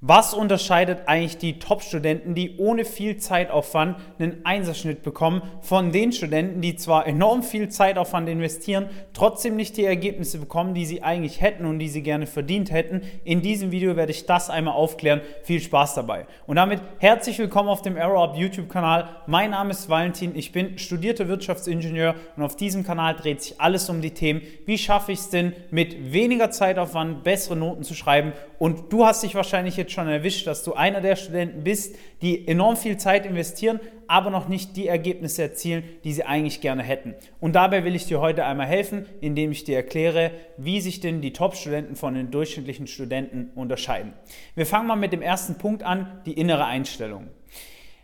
Was unterscheidet eigentlich die Top-Studenten, die ohne viel Zeitaufwand einen Einserschnitt bekommen, von den Studenten, die zwar enorm viel Zeitaufwand investieren, trotzdem nicht die Ergebnisse bekommen, die sie eigentlich hätten und die sie gerne verdient hätten? In diesem Video werde ich das einmal aufklären. Viel Spaß dabei. Und damit herzlich willkommen auf dem AeroUp YouTube-Kanal. Mein Name ist Valentin, ich bin studierter Wirtschaftsingenieur und auf diesem Kanal dreht sich alles um die Themen, wie schaffe ich es denn, mit weniger Zeitaufwand bessere Noten zu schreiben. Und du hast dich wahrscheinlich jetzt jetzt schon erwischt, dass du einer der Studenten bist, die enorm viel Zeit investieren, aber noch nicht die Ergebnisse erzielen, die sie eigentlich gerne hätten. Und dabei will ich dir heute einmal helfen, indem ich dir erkläre, wie sich denn die Top-Studenten von den durchschnittlichen Studenten unterscheiden. Wir fangen mal mit dem ersten Punkt an, die innere Einstellung.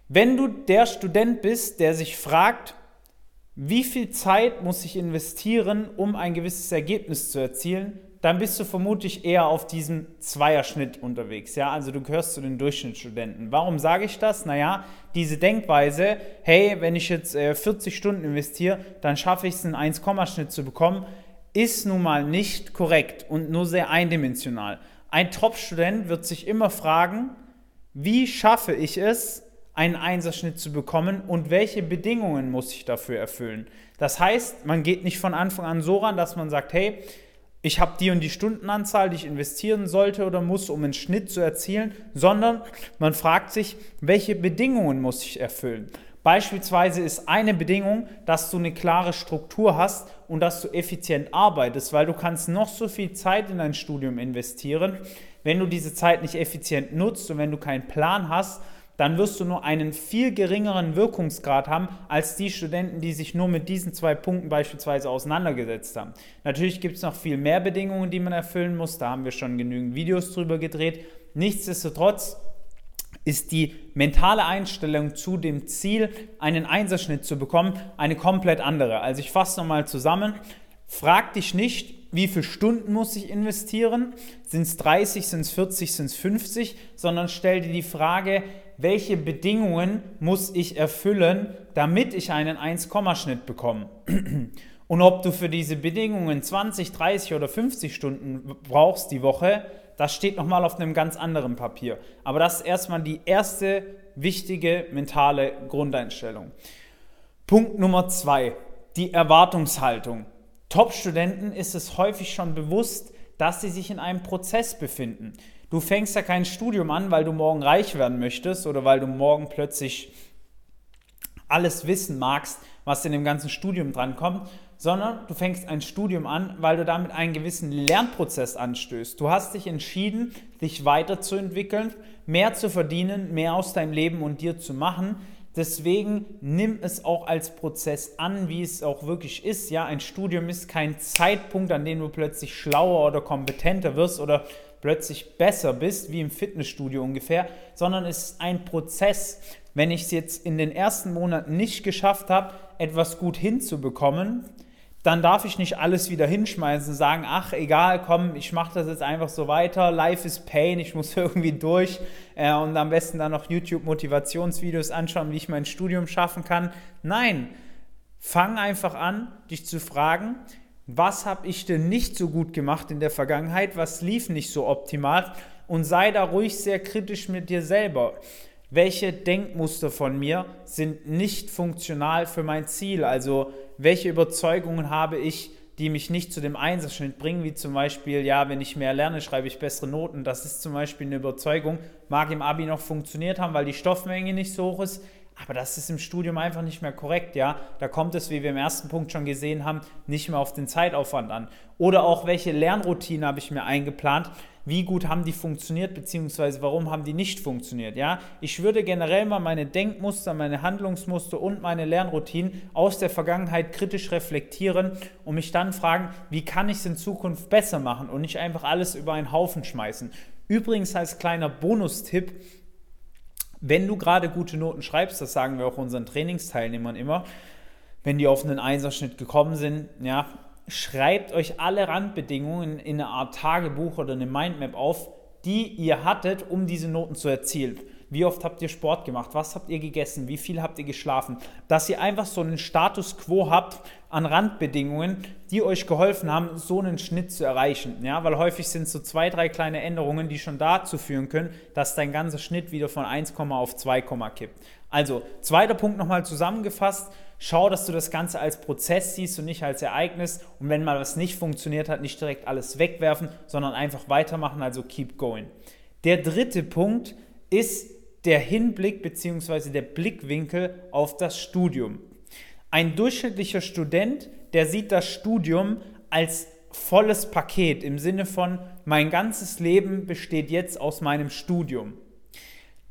Wenn du der Student bist, der sich fragt, wie viel Zeit muss ich investieren, um ein gewisses Ergebnis zu erzielen, dann bist du vermutlich eher auf diesem Zweierschnitt unterwegs. Ja, also du gehörst zu den Durchschnittsstudenten. Warum sage ich das? Naja, diese Denkweise, hey, wenn ich jetzt äh, 40 Stunden investiere, dann schaffe ich es, einen 1-Schnitt zu bekommen, ist nun mal nicht korrekt und nur sehr eindimensional. Ein Top-Student wird sich immer fragen, wie schaffe ich es, einen Einserschnitt zu bekommen und welche Bedingungen muss ich dafür erfüllen. Das heißt, man geht nicht von Anfang an so ran, dass man sagt, hey, ich habe die und die Stundenanzahl, die ich investieren sollte oder muss, um einen Schnitt zu erzielen, sondern man fragt sich, welche Bedingungen muss ich erfüllen. Beispielsweise ist eine Bedingung, dass du eine klare Struktur hast und dass du effizient arbeitest, weil du kannst noch so viel Zeit in dein Studium investieren. Wenn du diese Zeit nicht effizient nutzt und wenn du keinen Plan hast, dann wirst du nur einen viel geringeren Wirkungsgrad haben als die Studenten, die sich nur mit diesen zwei Punkten beispielsweise auseinandergesetzt haben. Natürlich gibt es noch viel mehr Bedingungen, die man erfüllen muss. Da haben wir schon genügend Videos drüber gedreht. Nichtsdestotrotz ist die mentale Einstellung zu dem Ziel, einen Einserschnitt zu bekommen, eine komplett andere. Also ich fasse nochmal zusammen. Frag dich nicht, wie viele Stunden muss ich investieren? Sind es 30, sind es 40, sind es 50? Sondern stell dir die Frage, welche Bedingungen muss ich erfüllen, damit ich einen 1-Schnitt bekomme. Und ob du für diese Bedingungen 20, 30 oder 50 Stunden brauchst die Woche, das steht nochmal auf einem ganz anderen Papier. Aber das ist erstmal die erste wichtige mentale Grundeinstellung. Punkt Nummer zwei, die Erwartungshaltung. Top-Studenten ist es häufig schon bewusst, dass sie sich in einem Prozess befinden. Du fängst ja kein Studium an, weil du morgen reich werden möchtest oder weil du morgen plötzlich alles wissen magst, was in dem ganzen Studium drankommt, sondern du fängst ein Studium an, weil du damit einen gewissen Lernprozess anstößt. Du hast dich entschieden, dich weiterzuentwickeln, mehr zu verdienen, mehr aus deinem Leben und dir zu machen. Deswegen nimm es auch als Prozess an, wie es auch wirklich ist. Ja, ein Studium ist kein Zeitpunkt, an dem du plötzlich schlauer oder kompetenter wirst oder plötzlich besser bist, wie im Fitnessstudio ungefähr, sondern es ist ein Prozess. Wenn ich es jetzt in den ersten Monaten nicht geschafft habe, etwas gut hinzubekommen, dann darf ich nicht alles wieder hinschmeißen und sagen, ach egal, komm, ich mache das jetzt einfach so weiter, life is pain, ich muss irgendwie durch äh, und am besten dann noch YouTube-Motivationsvideos anschauen, wie ich mein Studium schaffen kann. Nein, fang einfach an, dich zu fragen, was habe ich denn nicht so gut gemacht in der Vergangenheit, was lief nicht so optimal und sei da ruhig sehr kritisch mit dir selber. Welche Denkmuster von mir sind nicht funktional für mein Ziel? Also welche Überzeugungen habe ich, die mich nicht zu dem Einserschnitt bringen, wie zum Beispiel, ja, wenn ich mehr lerne, schreibe ich bessere Noten. Das ist zum Beispiel eine Überzeugung, mag im Abi noch funktioniert haben, weil die Stoffmenge nicht so hoch ist. Aber das ist im Studium einfach nicht mehr korrekt, ja. Da kommt es, wie wir im ersten Punkt schon gesehen haben, nicht mehr auf den Zeitaufwand an. Oder auch, welche Lernroutine habe ich mir eingeplant? Wie gut haben die funktioniert, beziehungsweise warum haben die nicht funktioniert, ja? Ich würde generell mal meine Denkmuster, meine Handlungsmuster und meine Lernroutinen aus der Vergangenheit kritisch reflektieren und mich dann fragen, wie kann ich es in Zukunft besser machen und nicht einfach alles über einen Haufen schmeißen. Übrigens als kleiner Bonustipp, wenn du gerade gute Noten schreibst, das sagen wir auch unseren Trainingsteilnehmern immer, wenn die auf einen Einserschnitt gekommen sind, ja, schreibt euch alle Randbedingungen in eine Art Tagebuch oder eine Mindmap auf, die ihr hattet, um diese Noten zu erzielen. Wie oft habt ihr Sport gemacht? Was habt ihr gegessen? Wie viel habt ihr geschlafen? Dass ihr einfach so einen Status quo habt an Randbedingungen, die euch geholfen haben, so einen Schnitt zu erreichen. Ja, weil häufig sind so zwei, drei kleine Änderungen, die schon dazu führen können, dass dein ganzer Schnitt wieder von 1, auf 2, kippt. Also, zweiter Punkt nochmal zusammengefasst. Schau, dass du das Ganze als Prozess siehst und nicht als Ereignis. Und wenn mal was nicht funktioniert hat, nicht direkt alles wegwerfen, sondern einfach weitermachen, also keep going. Der dritte Punkt ist der Hinblick bzw. der Blickwinkel auf das Studium. Ein durchschnittlicher Student, der sieht das Studium als volles Paket im Sinne von, mein ganzes Leben besteht jetzt aus meinem Studium.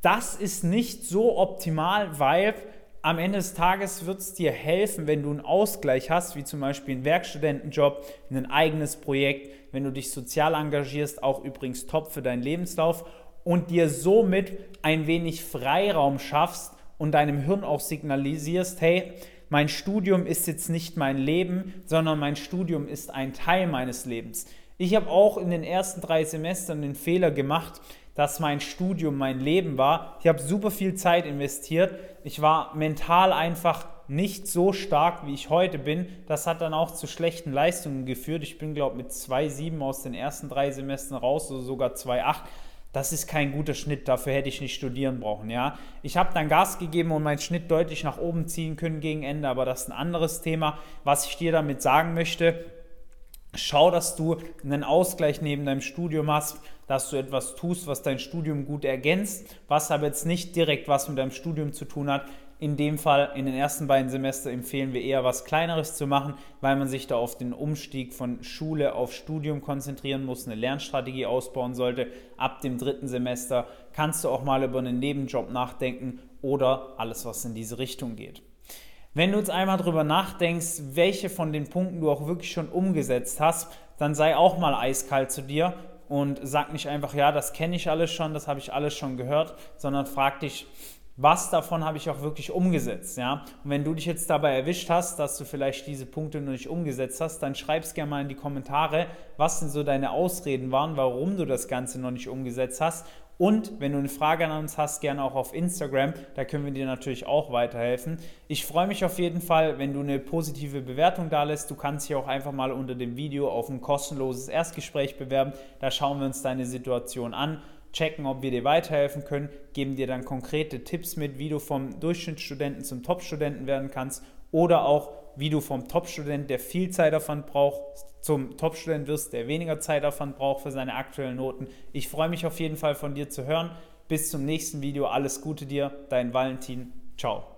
Das ist nicht so optimal, weil am Ende des Tages wird es dir helfen, wenn du einen Ausgleich hast, wie zum Beispiel einen Werkstudentenjob, ein eigenes Projekt, wenn du dich sozial engagierst, auch übrigens top für deinen Lebenslauf und dir somit ein wenig Freiraum schaffst und deinem Hirn auch signalisierst, hey, mein Studium ist jetzt nicht mein Leben, sondern mein Studium ist ein Teil meines Lebens. Ich habe auch in den ersten drei Semestern den Fehler gemacht, dass mein Studium mein Leben war. Ich habe super viel Zeit investiert. Ich war mental einfach nicht so stark, wie ich heute bin. Das hat dann auch zu schlechten Leistungen geführt. Ich bin, glaube ich, mit 2,7 aus den ersten drei Semestern raus, oder sogar 2,8. Das ist kein guter Schnitt, dafür hätte ich nicht studieren brauchen. Ja? Ich habe dann Gas gegeben und meinen Schnitt deutlich nach oben ziehen können gegen Ende, aber das ist ein anderes Thema. Was ich dir damit sagen möchte, schau, dass du einen Ausgleich neben deinem Studium hast, dass du etwas tust, was dein Studium gut ergänzt, was aber jetzt nicht direkt was mit deinem Studium zu tun hat. In dem Fall, in den ersten beiden Semester empfehlen wir eher was Kleineres zu machen, weil man sich da auf den Umstieg von Schule auf Studium konzentrieren muss, eine Lernstrategie ausbauen sollte. Ab dem dritten Semester kannst du auch mal über einen Nebenjob nachdenken oder alles, was in diese Richtung geht. Wenn du jetzt einmal darüber nachdenkst, welche von den Punkten du auch wirklich schon umgesetzt hast, dann sei auch mal eiskalt zu dir und sag nicht einfach, ja, das kenne ich alles schon, das habe ich alles schon gehört, sondern frag dich, was davon habe ich auch wirklich umgesetzt, ja? Und wenn du dich jetzt dabei erwischt hast, dass du vielleicht diese Punkte noch nicht umgesetzt hast, dann schreib es gerne mal in die Kommentare, was denn so deine Ausreden waren, warum du das Ganze noch nicht umgesetzt hast und wenn du eine Frage an uns hast, gerne auch auf Instagram. Da können wir dir natürlich auch weiterhelfen. Ich freue mich auf jeden Fall, wenn du eine positive Bewertung da lässt. Du kannst dich auch einfach mal unter dem Video auf ein kostenloses Erstgespräch bewerben. Da schauen wir uns deine Situation an, checken, ob wir dir weiterhelfen können, geben dir dann konkrete Tipps mit, wie du vom Durchschnittsstudenten zum Topstudenten werden kannst oder auch wie du vom Topstudent, der viel Zeit davon braucht, zum Topstudent wirst, der weniger Zeit davon braucht für seine aktuellen Noten. Ich freue mich auf jeden Fall von dir zu hören. Bis zum nächsten Video. Alles Gute dir, dein Valentin. Ciao.